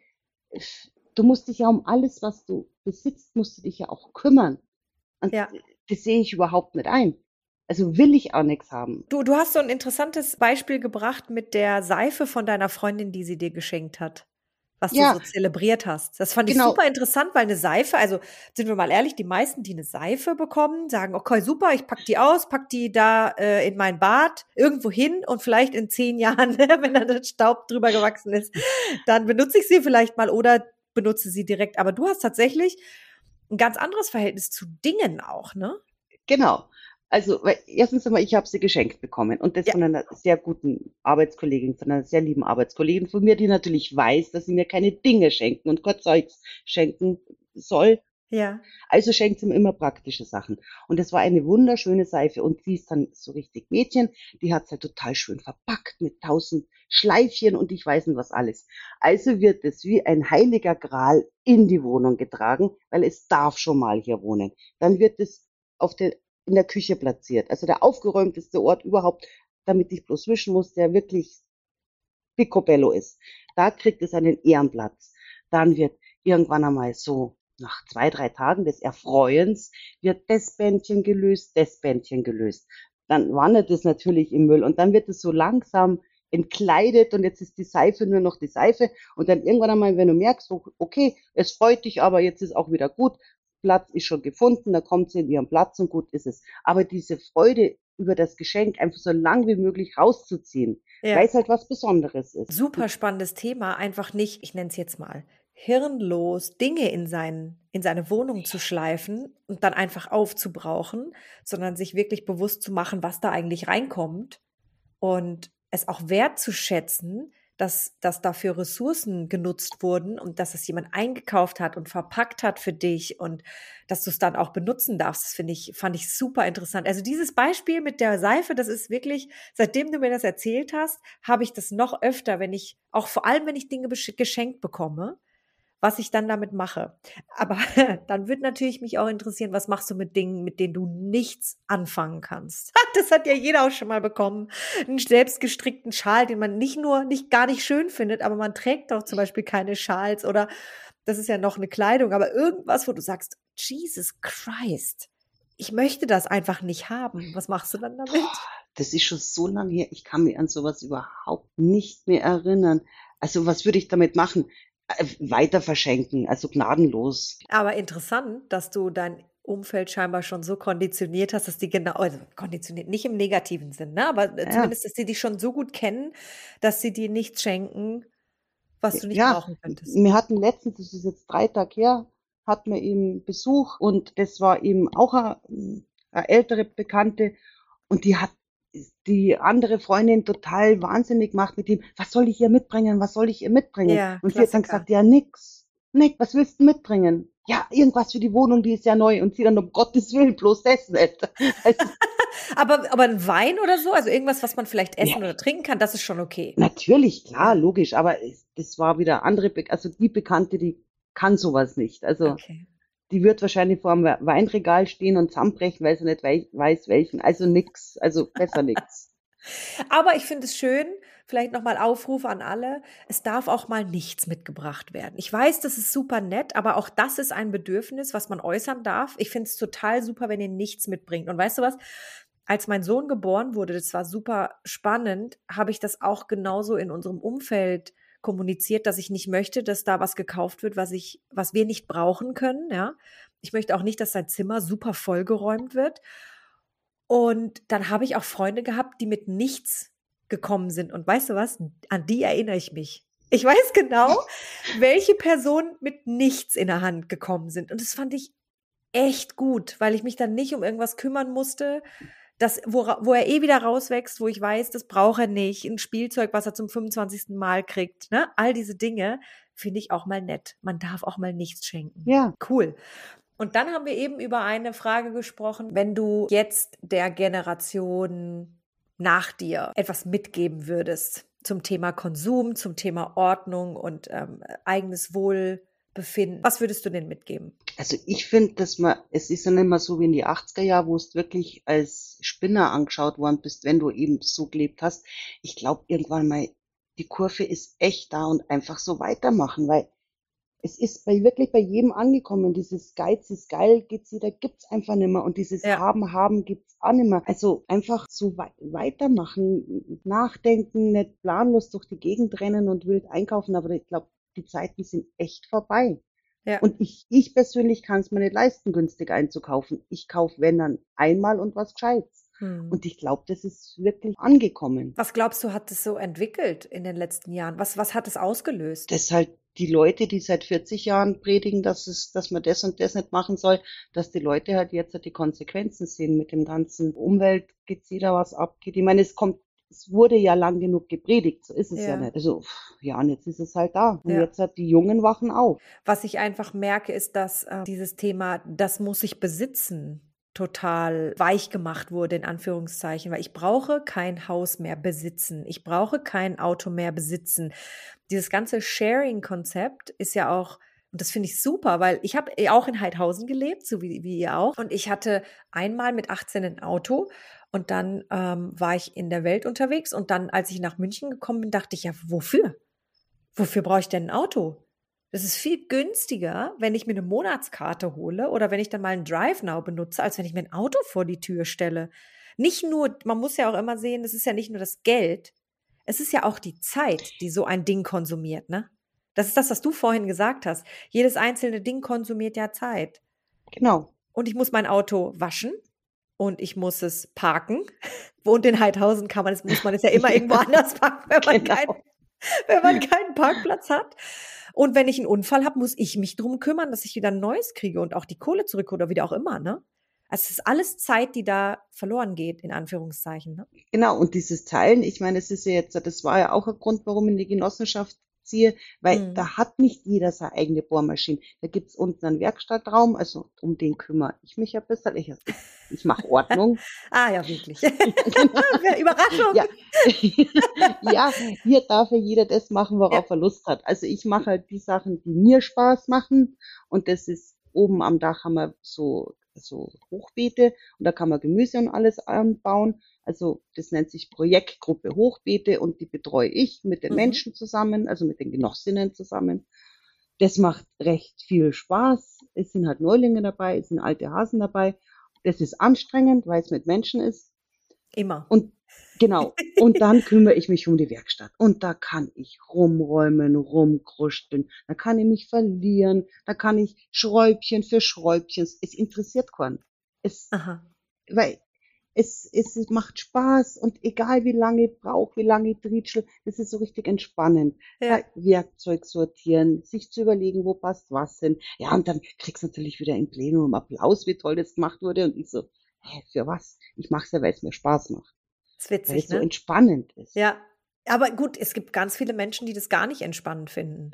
du musst dich ja um alles, was du besitzt, musst du dich ja auch kümmern. Und ja. das sehe ich überhaupt nicht ein. Also will ich auch nichts haben. Du, du hast so ein interessantes Beispiel gebracht mit der Seife von deiner Freundin, die sie dir geschenkt hat was ja. du so zelebriert hast. Das fand ich genau. super interessant, weil eine Seife, also sind wir mal ehrlich, die meisten, die eine Seife bekommen, sagen, okay, super, ich pack die aus, pack die da äh, in mein Bad irgendwo hin und vielleicht in zehn Jahren, wenn dann der Staub drüber gewachsen ist, dann benutze ich sie vielleicht mal oder benutze sie direkt. Aber du hast tatsächlich ein ganz anderes Verhältnis zu Dingen auch, ne? Genau. Also, weil erstens einmal, ich habe sie geschenkt bekommen und das ja. von einer sehr guten Arbeitskollegin, von einer sehr lieben Arbeitskollegin von mir, die natürlich weiß, dass sie mir keine Dinge schenken und Gott Zeugs schenken soll. Ja. Also schenkt sie mir immer praktische Sachen. Und es war eine wunderschöne Seife und sie ist dann so richtig Mädchen, die hat halt total schön verpackt mit tausend Schleifchen und ich weiß nicht was alles. Also wird es wie ein heiliger Gral in die Wohnung getragen, weil es darf schon mal hier wohnen. Dann wird es auf den in der Küche platziert. Also der aufgeräumteste Ort überhaupt, damit ich bloß wischen muss, der wirklich picobello ist. Da kriegt es einen Ehrenplatz. Dann wird irgendwann einmal so nach zwei, drei Tagen des Erfreuens wird das Bändchen gelöst, das Bändchen gelöst. Dann wandert es natürlich im Müll und dann wird es so langsam entkleidet und jetzt ist die Seife nur noch die Seife und dann irgendwann einmal, wenn du merkst, okay, es freut dich, aber jetzt ist auch wieder gut, Platz ist schon gefunden, da kommt sie in ihren Platz und gut ist es. Aber diese Freude über das Geschenk einfach so lang wie möglich rauszuziehen, ja. weil es halt was Besonderes ist. Super spannendes Thema, einfach nicht, ich nenne es jetzt mal, hirnlos Dinge in, seinen, in seine Wohnung zu schleifen und dann einfach aufzubrauchen, sondern sich wirklich bewusst zu machen, was da eigentlich reinkommt und es auch wertzuschätzen, dass, dass dafür Ressourcen genutzt wurden und dass es jemand eingekauft hat und verpackt hat für dich und dass du es dann auch benutzen darfst. Finde ich, fand ich super interessant. Also dieses Beispiel mit der Seife, das ist wirklich, seitdem du mir das erzählt hast, habe ich das noch öfter, wenn ich, auch vor allem, wenn ich Dinge geschenkt bekomme, was ich dann damit mache. Aber dann wird natürlich mich auch interessieren, was machst du mit Dingen, mit denen du nichts anfangen kannst. Das hat ja jeder auch schon mal bekommen. Einen selbstgestrickten Schal, den man nicht nur nicht gar nicht schön findet, aber man trägt doch zum Beispiel keine Schals oder das ist ja noch eine Kleidung, aber irgendwas, wo du sagst, Jesus Christ, ich möchte das einfach nicht haben. Was machst du dann damit? Das ist schon so lange her, ich kann mich an sowas überhaupt nicht mehr erinnern. Also was würde ich damit machen? Äh, weiter verschenken, also gnadenlos. Aber interessant, dass du dein Umfeld scheinbar schon so konditioniert hast, dass die genau, also konditioniert, nicht im negativen Sinn, ne? aber ja. zumindest, dass sie dich schon so gut kennen, dass sie dir nichts schenken, was du nicht ja, brauchen könntest. Wir hatten letztens, das ist jetzt drei Tage her, hatten wir eben Besuch und das war eben auch eine, eine ältere Bekannte und die hat die andere Freundin total wahnsinnig macht mit ihm, was soll ich ihr mitbringen, was soll ich ihr mitbringen? Ja, und sie hat dann gesagt, ja nix, nix, was willst du mitbringen? Ja, irgendwas für die Wohnung, die ist ja neu. Und sie dann, um Gottes Willen, bloß das nicht. Also, aber, aber ein Wein oder so, also irgendwas, was man vielleicht essen ja. oder trinken kann, das ist schon okay. Natürlich, klar, logisch, aber das war wieder andere, also die Bekannte, die kann sowas nicht. Also okay die wird wahrscheinlich vor dem Weinregal stehen und zusammenbrechen, weil sie nicht weiß, welchen. Also nix, also besser nix. Aber ich finde es schön, vielleicht nochmal Aufruf an alle, es darf auch mal nichts mitgebracht werden. Ich weiß, das ist super nett, aber auch das ist ein Bedürfnis, was man äußern darf. Ich finde es total super, wenn ihr nichts mitbringt. Und weißt du was? Als mein Sohn geboren wurde, das war super spannend, habe ich das auch genauso in unserem Umfeld kommuniziert, dass ich nicht möchte, dass da was gekauft wird, was ich, was wir nicht brauchen können. Ja, ich möchte auch nicht, dass sein Zimmer super vollgeräumt wird. Und dann habe ich auch Freunde gehabt, die mit nichts gekommen sind. Und weißt du was? An die erinnere ich mich. Ich weiß genau, welche Personen mit nichts in der Hand gekommen sind. Und das fand ich echt gut, weil ich mich dann nicht um irgendwas kümmern musste, das, wo, wo er eh wieder rauswächst, wo ich weiß, das braucht er nicht, ein Spielzeug, was er zum 25. Mal kriegt, ne? All diese Dinge finde ich auch mal nett. Man darf auch mal nichts schenken. Ja. Cool. Und dann haben wir eben über eine Frage gesprochen, wenn du jetzt der Generation nach dir etwas mitgeben würdest zum Thema Konsum, zum Thema Ordnung und ähm, eigenes Wohl, befinden. Was würdest du denn mitgeben? Also ich finde, dass man, es ist ja nicht mehr so wie in die 80er Jahre, wo es wirklich als Spinner angeschaut worden bist, wenn du eben so gelebt hast. Ich glaube irgendwann mal, die Kurve ist echt da und einfach so weitermachen, weil es ist bei, wirklich bei jedem angekommen. Dieses Geiz ist geil, geht's wieder, gibt's einfach nicht mehr. Und dieses ja. Haben, Haben gibt's auch nicht mehr. Also einfach so wei weitermachen, nachdenken, nicht planlos durch die Gegend rennen und wild einkaufen. Aber ich glaube, die Zeiten sind echt vorbei. Ja. Und ich, ich persönlich kann es mir nicht leisten, günstig einzukaufen. Ich kaufe, wenn dann einmal und was Gescheites. Hm. Und ich glaube, das ist wirklich angekommen. Was glaubst du, hat es so entwickelt in den letzten Jahren? Was, was hat es ausgelöst? Das halt die Leute, die seit 40 Jahren predigen, dass es, dass man das und das nicht machen soll, dass die Leute halt jetzt halt die Konsequenzen sehen mit dem ganzen Umwelt, geht jeder was abgeht. Ich meine, es kommt es wurde ja lang genug gepredigt, so ist es ja, ja nicht. Also, ja, und jetzt ist es halt da. Und ja. jetzt hat die Jungen wachen auf. Was ich einfach merke, ist, dass äh, dieses Thema, das muss ich besitzen, total weich gemacht wurde, in Anführungszeichen, weil ich brauche kein Haus mehr besitzen. Ich brauche kein Auto mehr besitzen. Dieses ganze Sharing-Konzept ist ja auch Und das finde ich super, weil ich habe auch in Heidhausen gelebt, so wie, wie ihr auch. Und ich hatte einmal mit 18 ein Auto und dann ähm, war ich in der Welt unterwegs. Und dann, als ich nach München gekommen bin, dachte ich, ja, wofür? Wofür brauche ich denn ein Auto? Das ist viel günstiger, wenn ich mir eine Monatskarte hole oder wenn ich dann mal einen Drive Now benutze, als wenn ich mir ein Auto vor die Tür stelle. Nicht nur, man muss ja auch immer sehen, es ist ja nicht nur das Geld, es ist ja auch die Zeit, die so ein Ding konsumiert, ne? Das ist das, was du vorhin gesagt hast. Jedes einzelne Ding konsumiert ja Zeit. Genau. Und ich muss mein Auto waschen und ich muss es parken. Und in Heidhausen kann man es, muss man es ja immer irgendwo anders parken, wenn man, genau. kein, wenn man keinen Parkplatz hat. Und wenn ich einen Unfall habe, muss ich mich drum kümmern, dass ich wieder ein neues kriege und auch die Kohle zurück oder wieder auch immer, ne? Also es ist alles Zeit, die da verloren geht, in Anführungszeichen. Ne? Genau, und dieses Teilen, ich meine, es ist ja jetzt, das war ja auch ein Grund, warum in die Genossenschaft ziehe, weil mhm. da hat nicht jeder seine eigene Bohrmaschine. Da gibt's unten einen Werkstattraum, also um den kümmere ich mich ein bisschen. Ich, ich mache Ordnung. ah ja, wirklich. Überraschung. Ja. ja, hier darf ja jeder das machen, worauf ja. er Lust hat. Also ich mache halt die Sachen, die mir Spaß machen und das ist oben am Dach haben wir so so Hochbeete und da kann man Gemüse und alles anbauen. Also das nennt sich Projektgruppe Hochbeete und die betreue ich mit den mhm. Menschen zusammen, also mit den Genossinnen zusammen. Das macht recht viel Spaß. Es sind halt Neulinge dabei, es sind alte Hasen dabei. Das ist anstrengend, weil es mit Menschen ist. Immer. Und genau. Und dann kümmere ich mich um die Werkstatt. Und da kann ich rumräumen, rumkruscheln. Da kann ich mich verlieren. Da kann ich Schräubchen für Schräubchen. Es interessiert keinen. Es, Aha. weil es, es macht Spaß und egal wie lange ich brauche, wie lange ich trietschel, das ist so richtig entspannend. Ja. Werkzeug sortieren, sich zu überlegen, wo passt was hin. Ja, und dann kriegst du natürlich wieder im Plenum Applaus, wie toll das gemacht wurde. Und ich so, hä, für was? Ich mache es ja, weil es mir Spaß macht. Das ist witzig, weil es ne? so entspannend ist. Ja, aber gut, es gibt ganz viele Menschen, die das gar nicht entspannend finden.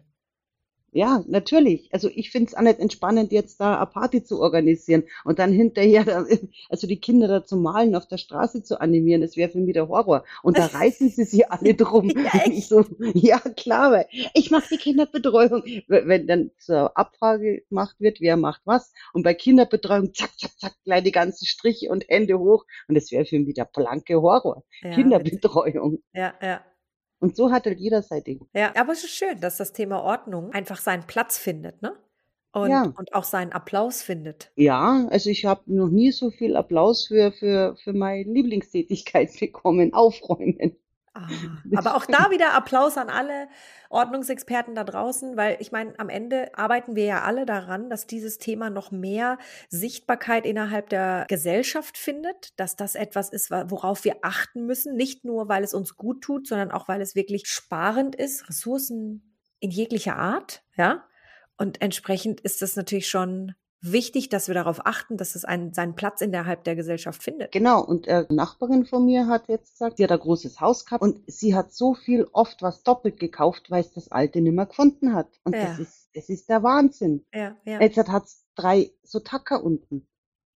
Ja, natürlich. Also ich finde es auch nicht entspannend, jetzt da eine Party zu organisieren und dann hinterher, also die Kinder da zu malen, auf der Straße zu animieren, das wäre für mich der Horror. Und da reißen sie sich alle drum. ja, so, ja, klar, weil ich mache die Kinderbetreuung. Wenn dann zur Abfrage gemacht wird, wer macht was. Und bei Kinderbetreuung, zack, zack, zack, gleich die ganzen Striche und Hände hoch. Und das wäre für mich der blanke Horror. Ja, Kinderbetreuung. Ja, ja. Und so hat halt jeder sein Ding. Ja, aber es ist schön, dass das Thema Ordnung einfach seinen Platz findet, ne? Und, ja. und auch seinen Applaus findet. Ja, also ich habe noch nie so viel Applaus für, für, für meine Lieblingstätigkeit bekommen, aufräumen. Ah, aber auch da wieder Applaus an alle Ordnungsexperten da draußen, weil ich meine, am Ende arbeiten wir ja alle daran, dass dieses Thema noch mehr Sichtbarkeit innerhalb der Gesellschaft findet, dass das etwas ist, worauf wir achten müssen, nicht nur, weil es uns gut tut, sondern auch, weil es wirklich sparend ist, Ressourcen in jeglicher Art, ja. Und entsprechend ist das natürlich schon wichtig, dass wir darauf achten, dass es einen, seinen Platz innerhalb der Gesellschaft findet. Genau, und eine Nachbarin von mir hat jetzt gesagt, sie hat ein großes Haus gehabt und sie hat so viel oft was doppelt gekauft, weil es das alte nicht mehr gefunden hat. Und ja. das, ist, das ist der Wahnsinn. Ja, ja. Jetzt hat es drei so Tacker unten.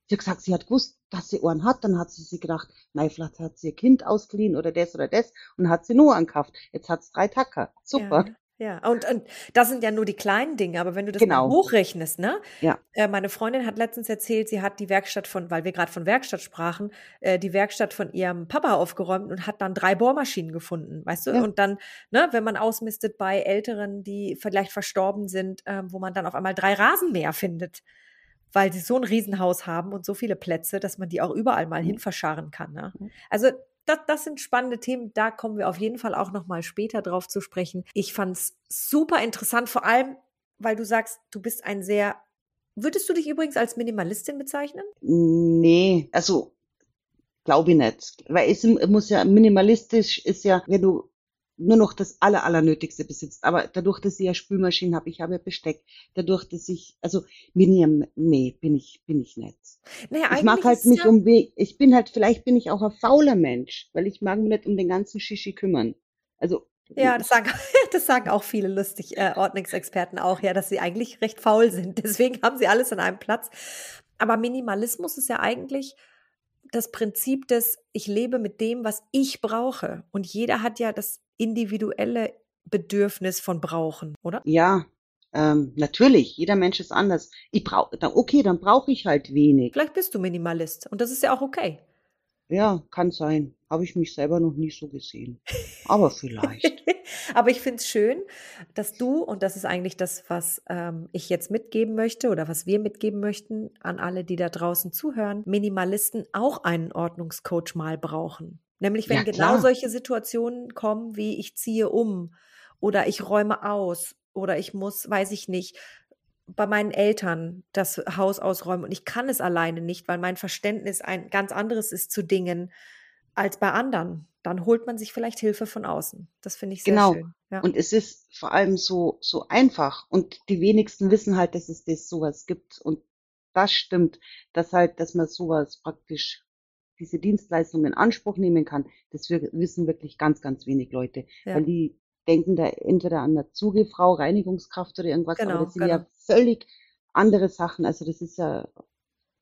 Sie hat gesagt, sie hat gewusst, dass sie Ohren hat, dann hat sie sich gedacht, nein, vielleicht hat sie ihr Kind ausgeliehen oder das oder das und hat sie nur ankauft. Jetzt hat es drei Tacker. Super. Ja. Ja, und, und das sind ja nur die kleinen Dinge, aber wenn du das genau. mal hochrechnest, ne? Ja. Äh, meine Freundin hat letztens erzählt, sie hat die Werkstatt von, weil wir gerade von Werkstatt sprachen, äh, die Werkstatt von ihrem Papa aufgeräumt und hat dann drei Bohrmaschinen gefunden, weißt du? Ja. Und dann, ne, wenn man ausmistet bei Älteren, die vielleicht verstorben sind, äh, wo man dann auf einmal drei Rasenmäher findet, weil sie so ein Riesenhaus haben und so viele Plätze, dass man die auch überall mal mhm. hin verscharren kann. Ne? Mhm. Also das, das sind spannende Themen. Da kommen wir auf jeden Fall auch noch mal später drauf zu sprechen. Ich fand es super interessant, vor allem, weil du sagst, du bist ein sehr. Würdest du dich übrigens als Minimalistin bezeichnen? Nee, also glaube ich nicht. Weil es muss ja minimalistisch ist ja, wenn du nur noch das aller, allernötigste besitzt. Aber dadurch, dass ich ja Spülmaschinen habe, ich habe ja Besteck, dadurch, dass ich, also bin ich, nee, bin ich, bin ich nicht. Naja, ich mag halt nicht ja um, ich bin halt, vielleicht bin ich auch ein fauler Mensch, weil ich mag mich nicht um den ganzen Shishi kümmern. Also. Ja, das sagen, das sagen auch viele lustig äh, Ordnungsexperten auch, ja, dass sie eigentlich recht faul sind. Deswegen haben sie alles an einem Platz. Aber Minimalismus ist ja eigentlich, das Prinzip des, ich lebe mit dem, was ich brauche. Und jeder hat ja das individuelle Bedürfnis von brauchen, oder? Ja, Ähm, natürlich, jeder Mensch ist anders. Ich brauche, okay, dann brauche ich halt wenig. Vielleicht bist du Minimalist und das ist ja auch okay. Ja, kann sein. Habe ich mich selber noch nie so gesehen. Aber vielleicht. Aber ich finde es schön, dass du, und das ist eigentlich das, was ähm, ich jetzt mitgeben möchte oder was wir mitgeben möchten an alle, die da draußen zuhören, Minimalisten auch einen Ordnungscoach mal brauchen. Nämlich wenn ja, genau solche Situationen kommen, wie ich ziehe um oder ich räume aus oder ich muss, weiß ich nicht, bei meinen Eltern das Haus ausräumen und ich kann es alleine nicht, weil mein Verständnis ein ganz anderes ist zu Dingen als bei anderen. Dann holt man sich vielleicht Hilfe von außen. Das finde ich sehr genau. schön. Ja. Und es ist vor allem so, so einfach. Und die wenigsten wissen halt, dass es das sowas gibt. Und das stimmt, dass halt, dass man sowas praktisch diese Dienstleistung in Anspruch nehmen kann, das wissen wirklich ganz, ganz wenig Leute. Ja. Weil die denken da entweder an eine Zugefrau, Reinigungskraft oder irgendwas, genau, aber das sind genau. ja völlig andere Sachen. Also das ist ja,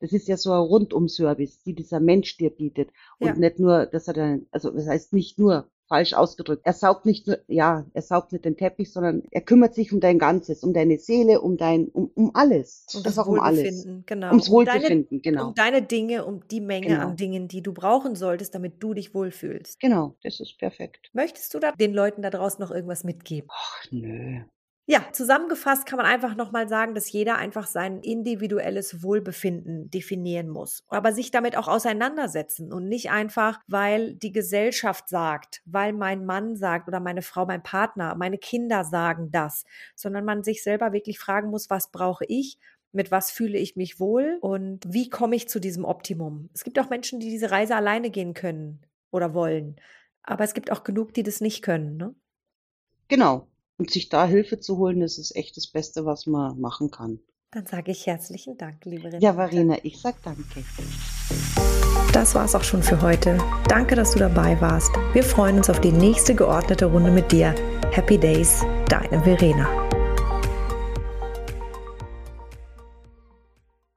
das ist ja so ein Rundum-Service, die dieser Mensch dir bietet. Und ja. nicht nur, dass er dann, also das heißt nicht nur, falsch ausgedrückt. Er saugt nicht nur, ja, er saugt nicht den Teppich, sondern er kümmert sich um dein Ganzes, um deine Seele, um dein, um, um alles. Um das Wohlbefinden, alles. genau. Ums Wohlbefinden, um deine, genau. Um deine Dinge, um die Menge genau. an Dingen, die du brauchen solltest, damit du dich wohlfühlst. Genau, das ist perfekt. Möchtest du da den Leuten da draußen noch irgendwas mitgeben? Ach, nö. Ja, zusammengefasst kann man einfach nochmal sagen, dass jeder einfach sein individuelles Wohlbefinden definieren muss, aber sich damit auch auseinandersetzen und nicht einfach, weil die Gesellschaft sagt, weil mein Mann sagt oder meine Frau, mein Partner, meine Kinder sagen das, sondern man sich selber wirklich fragen muss, was brauche ich mit was fühle ich mich wohl und wie komme ich zu diesem Optimum. Es gibt auch Menschen, die diese Reise alleine gehen können oder wollen, aber es gibt auch genug, die das nicht können. Ne? Genau, und sich da Hilfe zu holen, das ist echt das Beste, was man machen kann. Dann sage ich herzlichen Dank, liebe Renate. Ja, Varina, ich sag danke. Das war's auch schon für heute. Danke, dass du dabei warst. Wir freuen uns auf die nächste geordnete Runde mit dir. Happy Days, deine Verena.